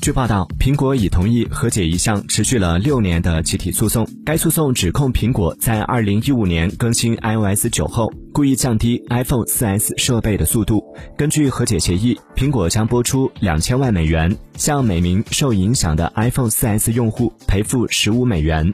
据报道，苹果已同意和解一项持续了六年的集体诉讼。该诉讼指控苹果在二零一五年更新 iOS 九后，故意降低 iPhone 4S 设备的速度。根据和解协议，苹果将拨出两千万美元，向每名受影响的 iPhone 4S 用户赔付十五美元。